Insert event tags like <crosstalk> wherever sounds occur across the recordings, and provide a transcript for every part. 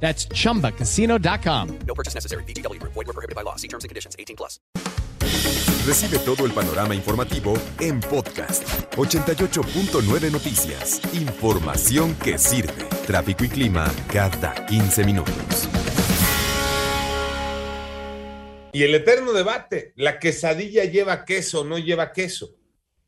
That's chumbacasino.com. No purchase necessary. BGW. Void were prohibited by law. See terms and conditions. 18 plus. Recibe todo el panorama informativo en podcast 88.9 Noticias. Información que sirve. Tráfico y clima cada 15 minutos. Y el eterno debate, ¿la quesadilla lleva queso o no lleva queso?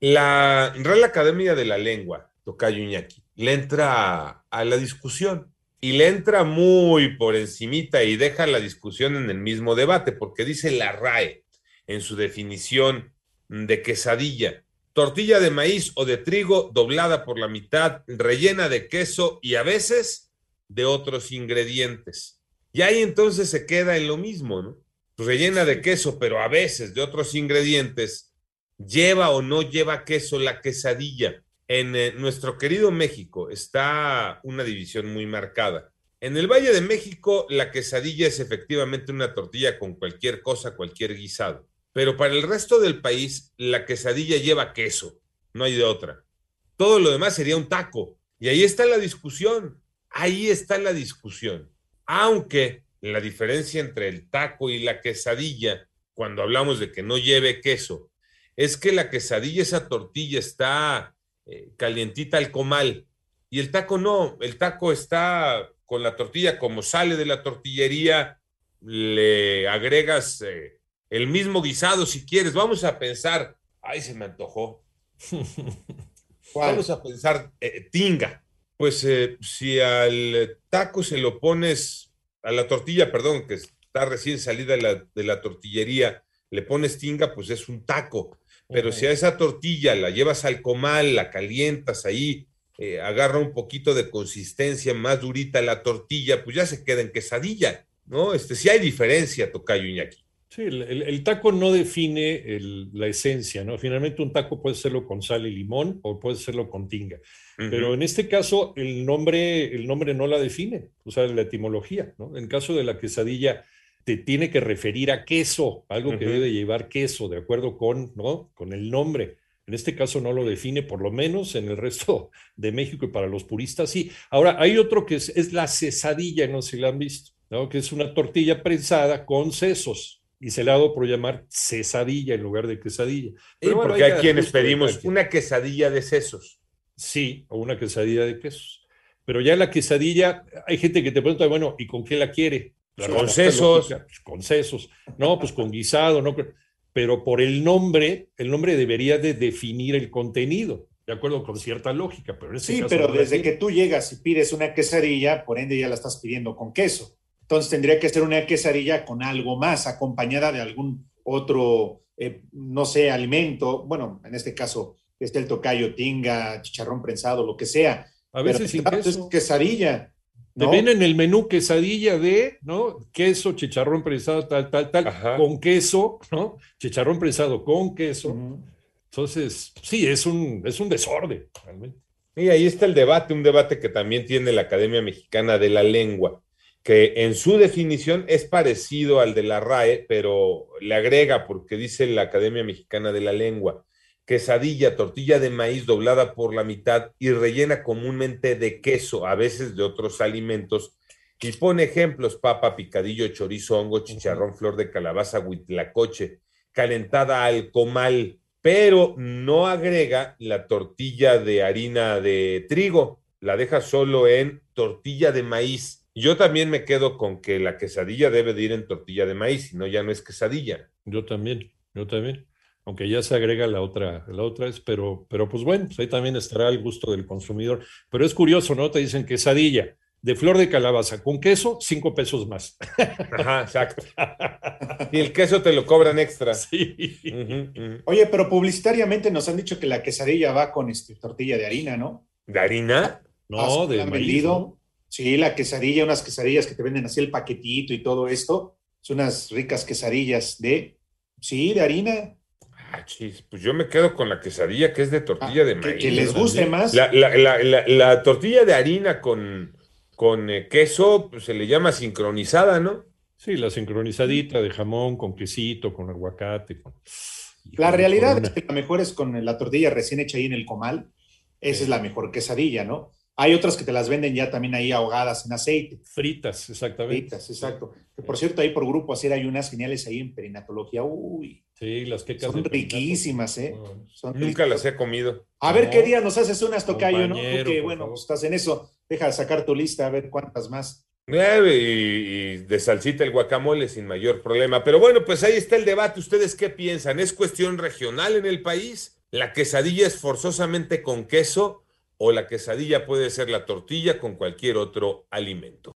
La Real Academia de la Lengua, Tocayo Iñaki, le entra a la discusión y le entra muy por encimita y deja la discusión en el mismo debate, porque dice la RAE en su definición de quesadilla, tortilla de maíz o de trigo doblada por la mitad, rellena de queso y a veces de otros ingredientes. Y ahí entonces se queda en lo mismo, ¿no? Rellena de queso, pero a veces de otros ingredientes, lleva o no lleva queso la quesadilla en eh, nuestro querido México está una división muy marcada. En el Valle de México, la quesadilla es efectivamente una tortilla con cualquier cosa, cualquier guisado. Pero para el resto del país, la quesadilla lleva queso, no hay de otra. Todo lo demás sería un taco. Y ahí está la discusión. Ahí está la discusión. Aunque la diferencia entre el taco y la quesadilla, cuando hablamos de que no lleve queso, es que la quesadilla, esa tortilla está eh, calientita al comal. Y el taco no, el taco está con la tortilla, como sale de la tortillería, le agregas eh, el mismo guisado si quieres. Vamos a pensar, ay, se me antojó. <laughs> Vamos a pensar, eh, tinga. Pues si al taco se lo pones, a la tortilla, perdón, que está recién salida de la, de la tortillería, le pones tinga, pues es un taco. Pero si a esa tortilla la llevas al comal, la calientas ahí, eh, agarra un poquito de consistencia más durita la tortilla, pues ya se queda en quesadilla, ¿no? Este, sí hay diferencia, Tocayo Iñaki. Sí, el, el, taco no define la esencia, ¿no? Finalmente un taco puede serlo con sal y limón o puede serlo con tinga. Pero en este caso el nombre, el nombre no la define, o sea, la etimología, ¿no? En caso de la quesadilla, te tiene que referir a queso, algo que debe llevar queso, de acuerdo con, ¿no? con el nombre. En este caso no lo define, por lo menos en el resto <laughs> de México y para los puristas sí. Ahora, hay otro que es, es la cesadilla, no sé si la han visto, ¿no? que es una tortilla prensada con sesos y se le ha dado por llamar cesadilla en lugar de quesadilla. Pero porque hay, quienes pedimos una quesadilla de sesos. Sí, o una quesadilla de quesos. Pero ya la quesadilla, hay gente que te pregunta, bueno, ¿y con qué la quiere? Con sesos. Pues, con sesos. No, pues con guisado, no. Pero por el nombre, el nombre debería de definir el contenido, de acuerdo con cierta lógica. Pero sí, pero desde que tú llegas y pides una quesadilla, por ende ya la estás pidiendo con queso. Entonces tendría que ser una quesadilla con algo más, acompañada de algún otro, eh, no sé, alimento. Bueno, en este caso, este el tocayo, tinga, chicharrón prensado, lo que sea. A veces sin queso. Es quesadilla. Te ven en el menú quesadilla de, ¿no? Queso, chicharrón prensado, tal, tal, tal, con queso, ¿no? Chicharrón prensado con queso. Entonces, sí, es un, es un desorden, realmente. Y ahí está el debate, un debate que también tiene la Academia Mexicana de la Lengua, que en su definición es parecido al de la RAE, pero le agrega, porque dice la Academia Mexicana de la Lengua, quesadilla, tortilla de maíz doblada por la mitad y rellena comúnmente de queso, a veces de otros alimentos. Y pone ejemplos, papa, picadillo, chorizo, hongo, chicharrón, flor de calabaza, huitlacoche, calentada al comal, pero no agrega la tortilla de harina de trigo, la deja solo en tortilla de maíz. Yo también me quedo con que la quesadilla debe de ir en tortilla de maíz, si no ya no es quesadilla. Yo también, yo también aunque ya se agrega la otra, la otra es, pero, pero pues bueno, pues ahí también estará el gusto del consumidor. Pero es curioso, ¿no? Te dicen quesadilla de flor de calabaza con queso, cinco pesos más. <laughs> Ajá, <laughs> exacto. Y el queso te lo cobran extra. Sí. Oye, pero publicitariamente nos han dicho que la quesadilla va con este, tortilla de harina, ¿no? ¿De harina? No, de maíz, Sí, la quesadilla, unas quesadillas que te venden así el paquetito y todo esto. Son unas ricas quesadillas de Sí, de harina. Ah, chis, pues yo me quedo con la quesadilla que es de tortilla Ah, de maíz. que les guste más. La, la- la- la- la tortilla de harina con, con eh, queso pues, se le llama sincronizada, ¿no? Sí, la sincronizadita de jamón con quesito, con aguacate. con- La con realidad es que la mejor es con la tortilla recién hecha ahí en el comal. Esa es la mejor quesadilla, ¿no? Hay otras que te las venden ya también ahí ahogadas en aceite. Fritas, exactamente. Fritas, exacto. Que por cierto, ahí por grupo así hay unas geniales ahí en perinatología. Uy, Sí, las quecas son de perinato. riquísimas, ¿eh? Bueno, Son Nunca las he comido. A ver No. qué día nos haces unas tocayo, ¿no? Porque por bueno, favor. pues, estás en eso. Deja de sacar tu lista a ver cuántas más. Y, y de salsita el guacamole sin mayor problema. Pero bueno, pues ahí está el debate. ¿Ustedes qué piensan? ¿Es cuestión regional en el país? ¿La quesadilla es forzosamente con queso? ¿O la quesadilla puede ser la tortilla con cualquier otro alimento?